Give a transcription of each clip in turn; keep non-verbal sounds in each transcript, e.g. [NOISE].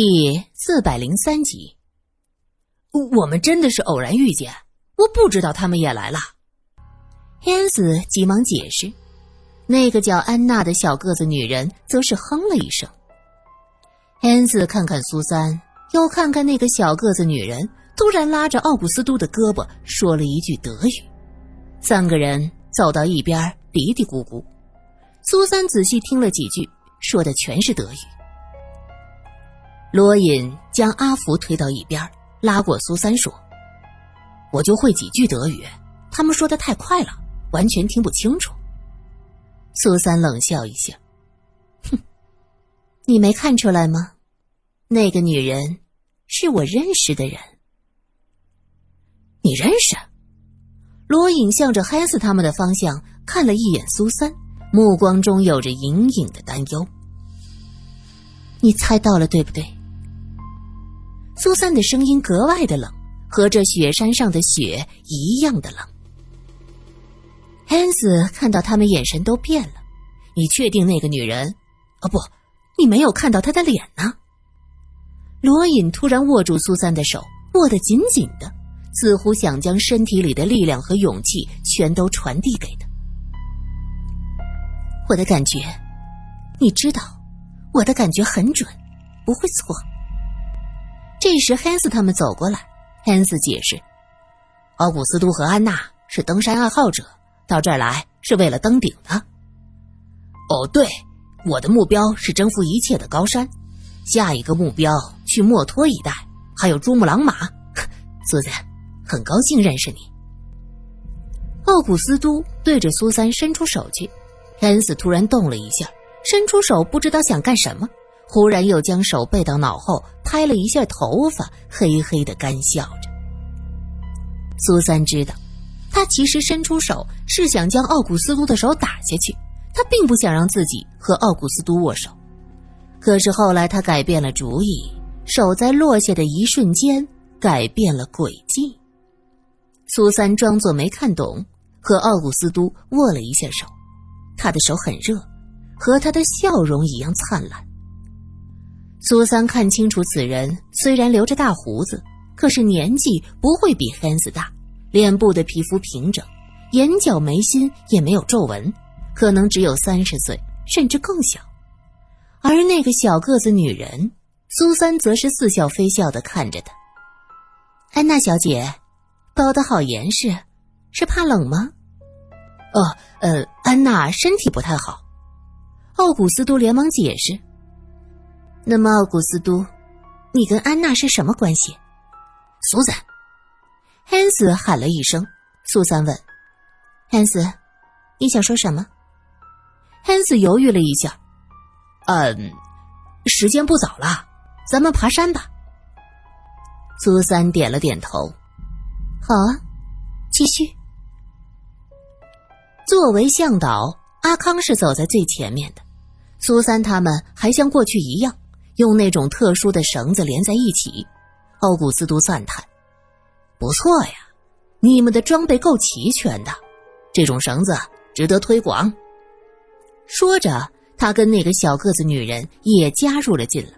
第四百零三集，我们真的是偶然遇见，我不知道他们也来了。汉斯急忙解释，那个叫安娜的小个子女人则是哼了一声。汉斯看看苏三，又看看那个小个子女人，突然拉着奥古斯都的胳膊说了一句德语。三个人走到一边，嘀嘀咕咕。苏三仔细听了几句，说的全是德语。罗隐将阿福推到一边，拉过苏三说：“我就会几句德语，他们说的太快了，完全听不清楚。”苏三冷笑一下：“哼，你没看出来吗？那个女人是我认识的人。你认识？”罗隐向着黑斯他们的方向看了一眼苏三，目光中有着隐隐的担忧。“你猜到了，对不对？”苏三的声音格外的冷，和这雪山上的雪一样的冷。安子看到他们眼神都变了，你确定那个女人？哦不，你没有看到她的脸呢。罗隐突然握住苏三的手，握得紧紧的，似乎想将身体里的力量和勇气全都传递给他。我的感觉，你知道，我的感觉很准，不会错。这时，汉斯他们走过来。汉斯解释：“奥古斯都和安娜是登山爱好者，到这儿来是为了登顶的。”“哦，对，我的目标是征服一切的高山，下一个目标去墨脱一带，还有珠穆朗玛。”苏三，很高兴认识你。奥古斯都对着苏三伸出手去，汉斯突然动了一下，伸出手不知道想干什么。忽然又将手背到脑后，拍了一下头发，嘿嘿的干笑着。苏三知道，他其实伸出手是想将奥古斯都的手打下去，他并不想让自己和奥古斯都握手。可是后来他改变了主意，手在落下的一瞬间改变了轨迹。苏三装作没看懂，和奥古斯都握了一下手，他的手很热，和他的笑容一样灿烂。苏三看清楚，此人虽然留着大胡子，可是年纪不会比汉斯大，脸部的皮肤平整，眼角眉心也没有皱纹，可能只有三十岁，甚至更小。而那个小个子女人，苏三则是似笑非笑的看着她。安娜小姐，包的好严实，是怕冷吗？哦，呃，安娜身体不太好。奥古斯都连忙解释。那么，奥古斯都，你跟安娜是什么关系？苏珊，汉斯喊了一声。苏珊问：“汉斯，你想说什么？”汉斯犹豫了一下：“嗯，时间不早了，咱们爬山吧。”苏三点了点头：“好啊，继续。”作为向导，阿康是走在最前面的，苏三他们还像过去一样。用那种特殊的绳子连在一起，奥古斯都赞叹：“不错呀，你们的装备够齐全的，这种绳子值得推广。”说着，他跟那个小个子女人也加入了进来。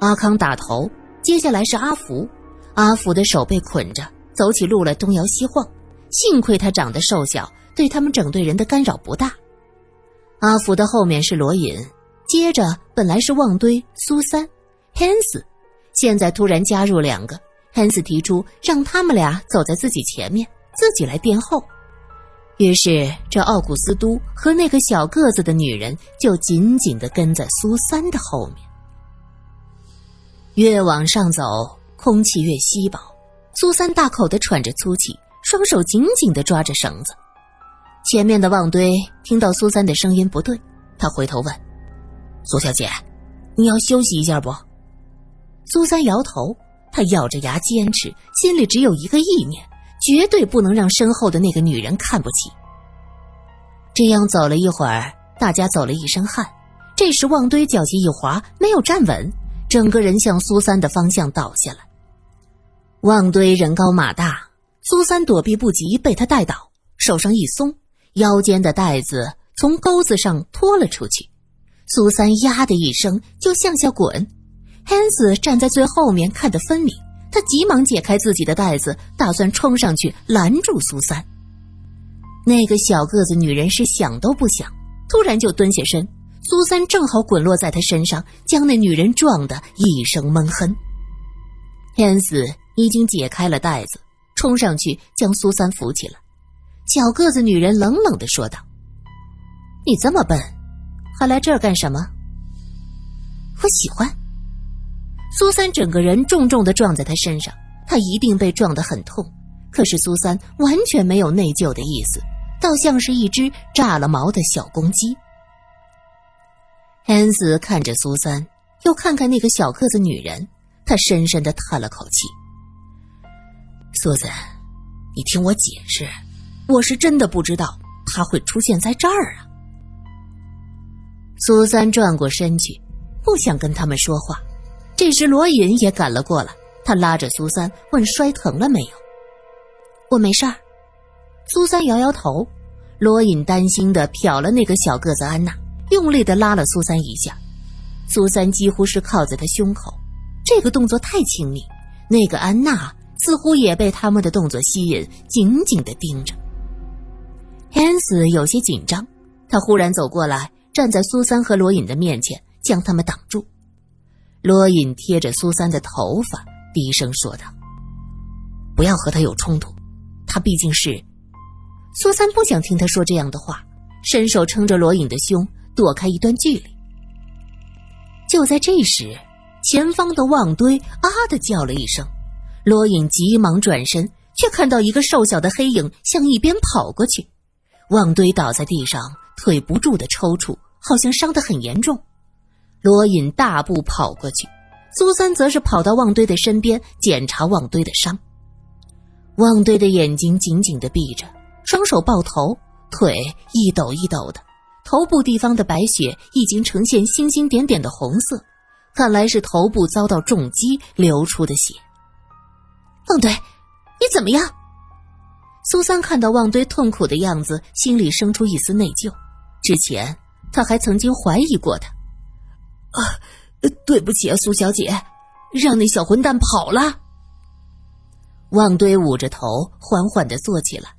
阿康打头，接下来是阿福。阿福的手被捆着，走起路来东摇西晃，幸亏他长得瘦小，对他们整队人的干扰不大。阿福的后面是罗隐。接着，本来是旺堆、苏三、汉斯，现在突然加入两个。汉斯提出让他们俩走在自己前面，自己来殿后。于是，这奥古斯都和那个小个子的女人就紧紧地跟在苏三的后面。越往上走，空气越稀薄。苏三大口地喘着粗气，双手紧紧地抓着绳子。前面的旺堆听到苏三的声音不对，他回头问。苏小姐，你要休息一下不？苏三摇头，他咬着牙坚持，心里只有一个意念：绝对不能让身后的那个女人看不起。这样走了一会儿，大家走了一身汗。这时，旺堆脚下一滑，没有站稳，整个人向苏三的方向倒下来。旺堆人高马大，苏三躲避不及，被他带倒，手上一松，腰间的带子从钩子上拖了出去。苏三呀的一声就向下滚，汉斯站在最后面，看得分明。他急忙解开自己的袋子，打算冲上去拦住苏三。那个小个子女人是想都不想，突然就蹲下身。苏三正好滚落在他身上，将那女人撞得一声闷哼。汉斯已经解开了袋子，冲上去将苏三扶起了。小个子女人冷冷的说道：“你这么笨，还来这儿干什么？”我喜欢。苏三整个人重重的撞在他身上，他一定被撞得很痛。可是苏三完全没有内疚的意思，倒像是一只炸了毛的小公鸡。恩斯看着苏三，又看看那个小个子女人，他深深的叹了口气：“苏三，你听我解释，我是真的不知道他会出现在这儿啊。”苏三转过身去。不想跟他们说话，这时罗隐也赶了过来，他拉着苏三问：“摔疼了没有？”“我没事儿。”苏三摇摇头。罗隐担心的瞟了那个小个子安娜，用力的拉了苏三一下。苏三几乎是靠在他胸口，这个动作太亲密。那个安娜似乎也被他们的动作吸引，紧紧的盯着。汉斯有些紧张，他忽然走过来，站在苏三和罗隐的面前。将他们挡住，罗隐贴着苏三的头发，低声说道：“不要和他有冲突，他毕竟是……”苏三不想听他说这样的话，伸手撑着罗隐的胸，躲开一段距离。就在这时，前方的旺堆啊的叫了一声，罗隐急忙转身，却看到一个瘦小的黑影向一边跑过去。旺堆倒在地上，腿不住的抽搐，好像伤得很严重。罗隐大步跑过去，苏三则是跑到旺堆的身边检查旺堆的伤。旺堆的眼睛紧紧的闭着，双手抱头，腿一抖一抖的，头部地方的白雪已经呈现星星点点的红色，看来是头部遭到重击流出的血。旺堆，你怎么样？苏三看到旺堆痛苦的样子，心里生出一丝内疚。之前他还曾经怀疑过他。啊，对不起啊，苏小姐，让那小混蛋跑了。旺堆捂着头，缓缓的坐起来。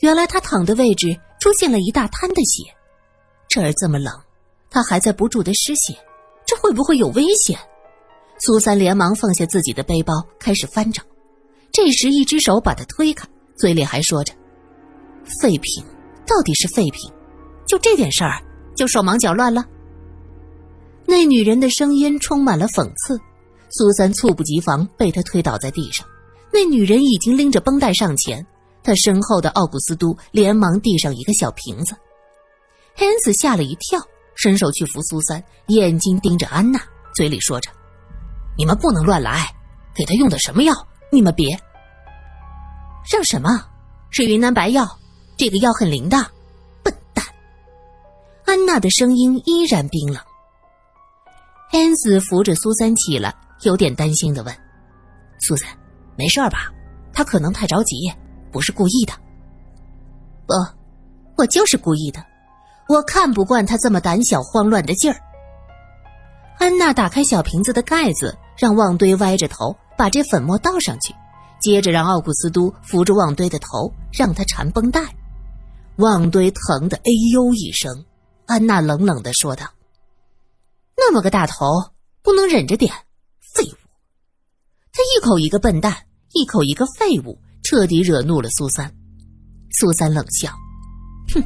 原来他躺的位置出现了一大滩的血，这儿这么冷，他还在不住的失血，这会不会有危险？苏三连忙放下自己的背包，开始翻找。这时，一只手把他推开，嘴里还说着：“废品，到底是废品，就这点事儿就手忙脚乱了。”那女人的声音充满了讽刺，苏三猝不及防被她推倒在地上。那女人已经拎着绷带上前，他身后的奥古斯都连忙递上一个小瓶子。汉斯吓了一跳，伸手去扶苏三，眼睛盯着安娜，嘴里说着：“你们不能乱来，给他用的什么药？你们别……让什么？是云南白药，这个药很灵的。”安娜的声音依然冰冷。安子扶着苏三起来，有点担心的问：“苏三，没事吧？他可能太着急，不是故意的。”“不，我就是故意的。我看不惯他这么胆小慌乱的劲儿。”安娜打开小瓶子的盖子，让旺堆歪着头把这粉末倒上去，接着让奥古斯都扶着旺堆的头，让他缠绷带。旺堆疼得哎呦一声，安娜冷冷的说道。那么个大头，不能忍着点，废物！他一口一个笨蛋，一口一个废物，彻底惹怒了苏三。苏三冷笑：“哼，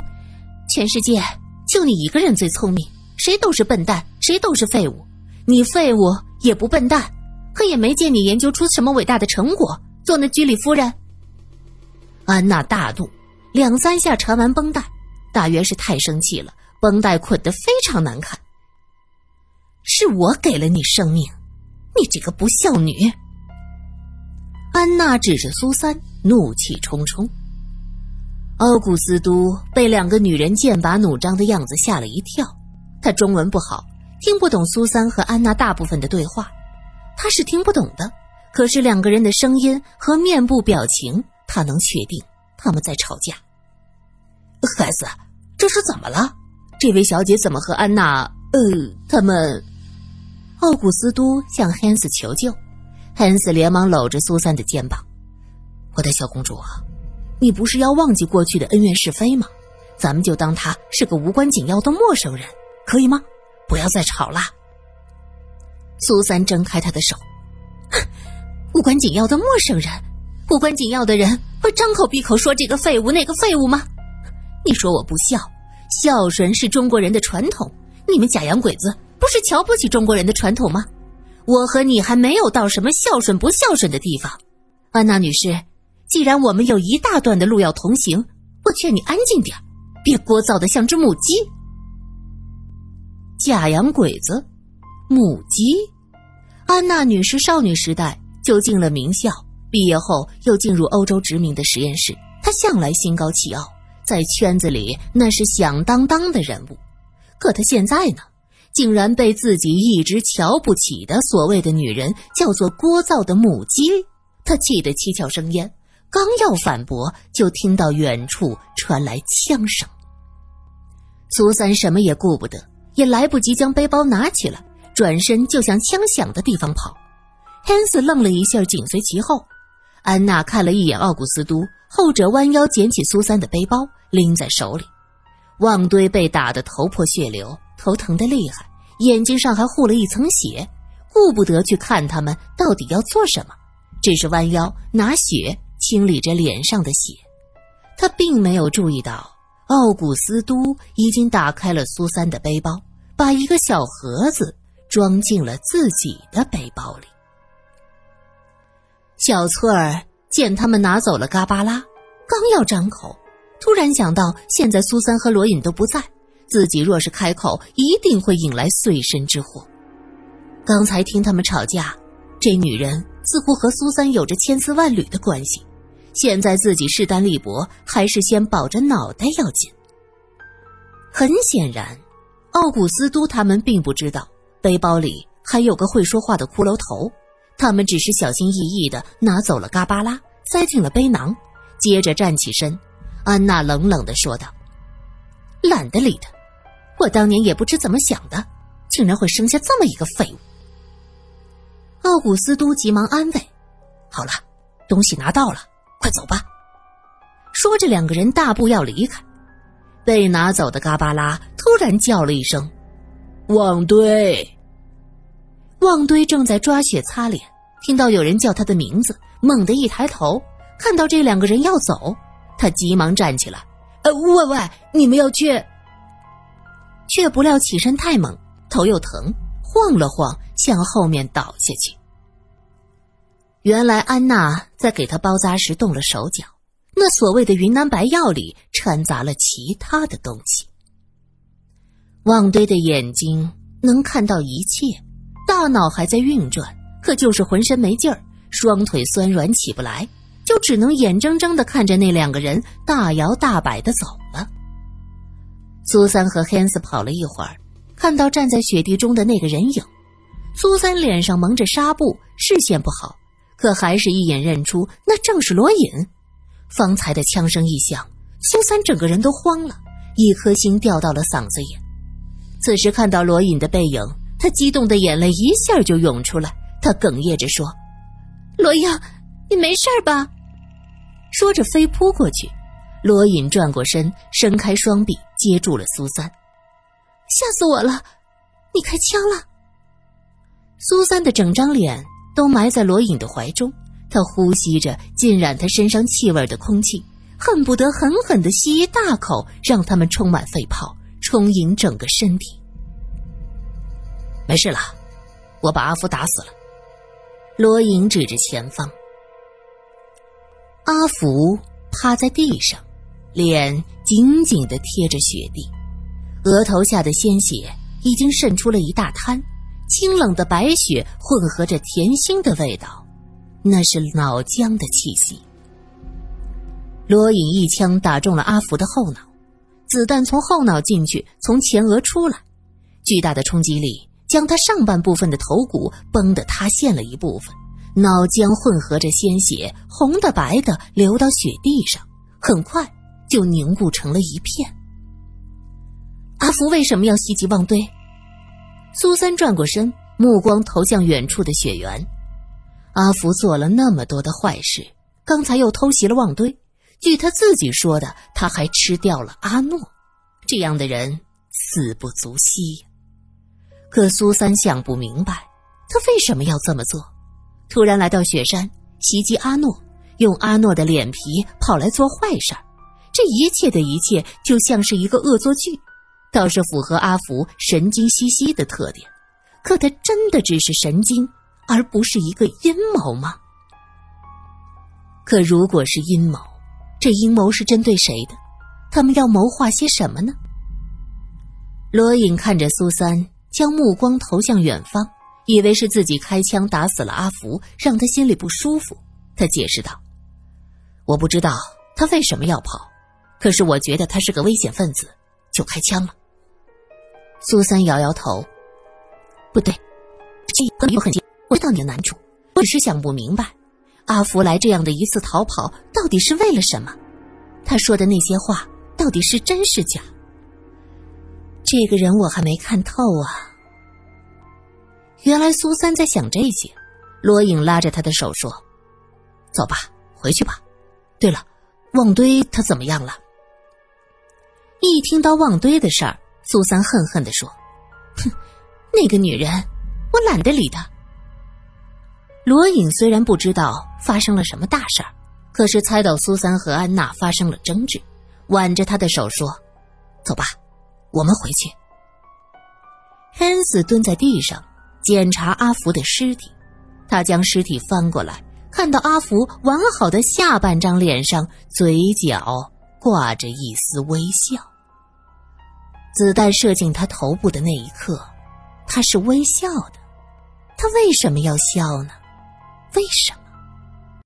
全世界就你一个人最聪明，谁都是笨蛋，谁都是废物。你废物也不笨蛋，可也没见你研究出什么伟大的成果，做那居里夫人。”安娜大怒，两三下缠完绷带，大约是太生气了，绷带捆得非常难看。是我给了你生命，你这个不孝女！安娜指着苏三，怒气冲冲。奥古斯都被两个女人剑拔弩张的样子吓了一跳。他中文不好，听不懂苏三和安娜大部分的对话，他是听不懂的。可是两个人的声音和面部表情，他能确定他们在吵架。孩子，这是怎么了？这位小姐怎么和安娜……呃，他们？奥古斯都向汉斯求救，汉斯连忙搂着苏珊的肩膀：“我的小公主啊，你不是要忘记过去的恩怨是非吗？咱们就当他是个无关紧要的陌生人，可以吗？不要再吵了。”苏三挣开他的手：“ [LAUGHS] 无关紧要的陌生人，无关紧要的人会张口闭口说这个废物那个废物吗？你说我不孝，孝顺是中国人的传统，你们假洋鬼子。”不是瞧不起中国人的传统吗？我和你还没有到什么孝顺不孝顺的地方。安娜女士，既然我们有一大段的路要同行，我劝你安静点别聒噪的像只母鸡。假洋鬼子，母鸡。安娜女士少女时代就进了名校，毕业后又进入欧洲殖民的实验室。她向来心高气傲，在圈子里那是响当当的人物。可他现在呢？竟然被自己一直瞧不起的所谓的女人叫做聒噪的母鸡，他气得七窍生烟，刚要反驳，就听到远处传来枪声。苏三什么也顾不得，也来不及将背包拿起来，转身就向枪响的地方跑。汉斯愣了一下，紧随其后。安娜看了一眼奥古斯都，后者弯腰捡起苏三的背包，拎在手里。旺堆被打得头破血流。头疼的厉害，眼睛上还糊了一层血，顾不得去看他们到底要做什么，只是弯腰拿血清理着脸上的血。他并没有注意到，奥古斯都已经打开了苏三的背包，把一个小盒子装进了自己的背包里。小翠儿见他们拿走了嘎巴拉，刚要张口，突然想到现在苏三和罗隐都不在。自己若是开口，一定会引来碎身之祸。刚才听他们吵架，这女人似乎和苏三有着千丝万缕的关系。现在自己势单力薄，还是先保着脑袋要紧。很显然，奥古斯都他们并不知道背包里还有个会说话的骷髅头。他们只是小心翼翼的拿走了嘎巴拉，塞进了背囊，接着站起身。安娜冷冷的说道：“懒得理他。”我当年也不知怎么想的，竟然会生下这么一个废物。奥古斯都急忙安慰：“好了，东西拿到了，快走吧。”说着，两个人大步要离开。被拿走的嘎巴拉突然叫了一声：“旺堆！”旺堆正在抓血擦脸，听到有人叫他的名字，猛地一抬头，看到这两个人要走，他急忙站起来：“呃，喂喂，你们要去？”却不料起身太猛，头又疼，晃了晃，向后面倒下去。原来安娜在给他包扎时动了手脚，那所谓的云南白药里掺杂了其他的东西。旺堆的眼睛能看到一切，大脑还在运转，可就是浑身没劲儿，双腿酸软起不来，就只能眼睁睁的看着那两个人大摇大摆的走了。苏三和汉斯跑了一会儿，看到站在雪地中的那个人影。苏三脸上蒙着纱布，视线不好，可还是一眼认出那正是罗隐。方才的枪声一响，苏三整个人都慌了，一颗心掉到了嗓子眼。此时看到罗隐的背影，他激动的眼泪一下就涌出来。他哽咽着说：“罗英，你没事吧？”说着飞扑过去。罗隐转过身，伸开双臂。接住了苏三，吓死我了！你开枪了。苏三的整张脸都埋在罗隐的怀中，他呼吸着浸染他身上气味的空气，恨不得狠狠的吸一大口，让他们充满肺泡，充盈整个身体。没事了，我把阿福打死了。罗隐指着前方，阿福趴在地上。脸紧紧的贴着雪地，额头下的鲜血已经渗出了一大滩，清冷的白雪混合着甜腥的味道，那是脑浆的气息。罗隐一枪打中了阿福的后脑，子弹从后脑进去，从前额出来，巨大的冲击力将他上半部分的头骨崩得塌陷了一部分，脑浆混合着鲜血，红的白的流到雪地上，很快。就凝固成了一片。阿福为什么要袭击旺堆？苏三转过身，目光投向远处的雪原。阿福做了那么多的坏事，刚才又偷袭了旺堆，据他自己说的，他还吃掉了阿诺。这样的人死不足惜。可苏三想不明白，他为什么要这么做？突然来到雪山袭击阿诺，用阿诺的脸皮跑来做坏事儿，这一切的一切就像是一个恶作剧，倒是符合阿福神经兮兮的特点。可他真的只是神经，而不是一个阴谋吗？可如果是阴谋，这阴谋是针对谁的？他们要谋划些什么呢？罗隐看着苏三，将目光投向远方。以为是自己开枪打死了阿福，让他心里不舒服。他解释道：“我不知道他为什么要跑，可是我觉得他是个危险分子，就开枪了。”苏三摇摇头：“不对，这个有很我知道你的难处，我只是想不明白，阿福来这样的一次逃跑，到底是为了什么？他说的那些话到底是真是假？这个人我还没看透啊。”原来苏三在想这些，罗颖拉着他的手说：“走吧，回去吧。对了，旺堆他怎么样了？”一听到旺堆的事儿，苏三恨恨的说：“ [LAUGHS] 哼，那个女人，我懒得理她。”罗颖虽然不知道发生了什么大事儿，可是猜到苏三和安娜发生了争执，挽着他的手说：“走吧，我们回去。”恩斯蹲在地上。检查阿福的尸体，他将尸体翻过来，看到阿福完好的下半张脸上，嘴角挂着一丝微笑。子弹射进他头部的那一刻，他是微笑的。他为什么要笑呢？为什么？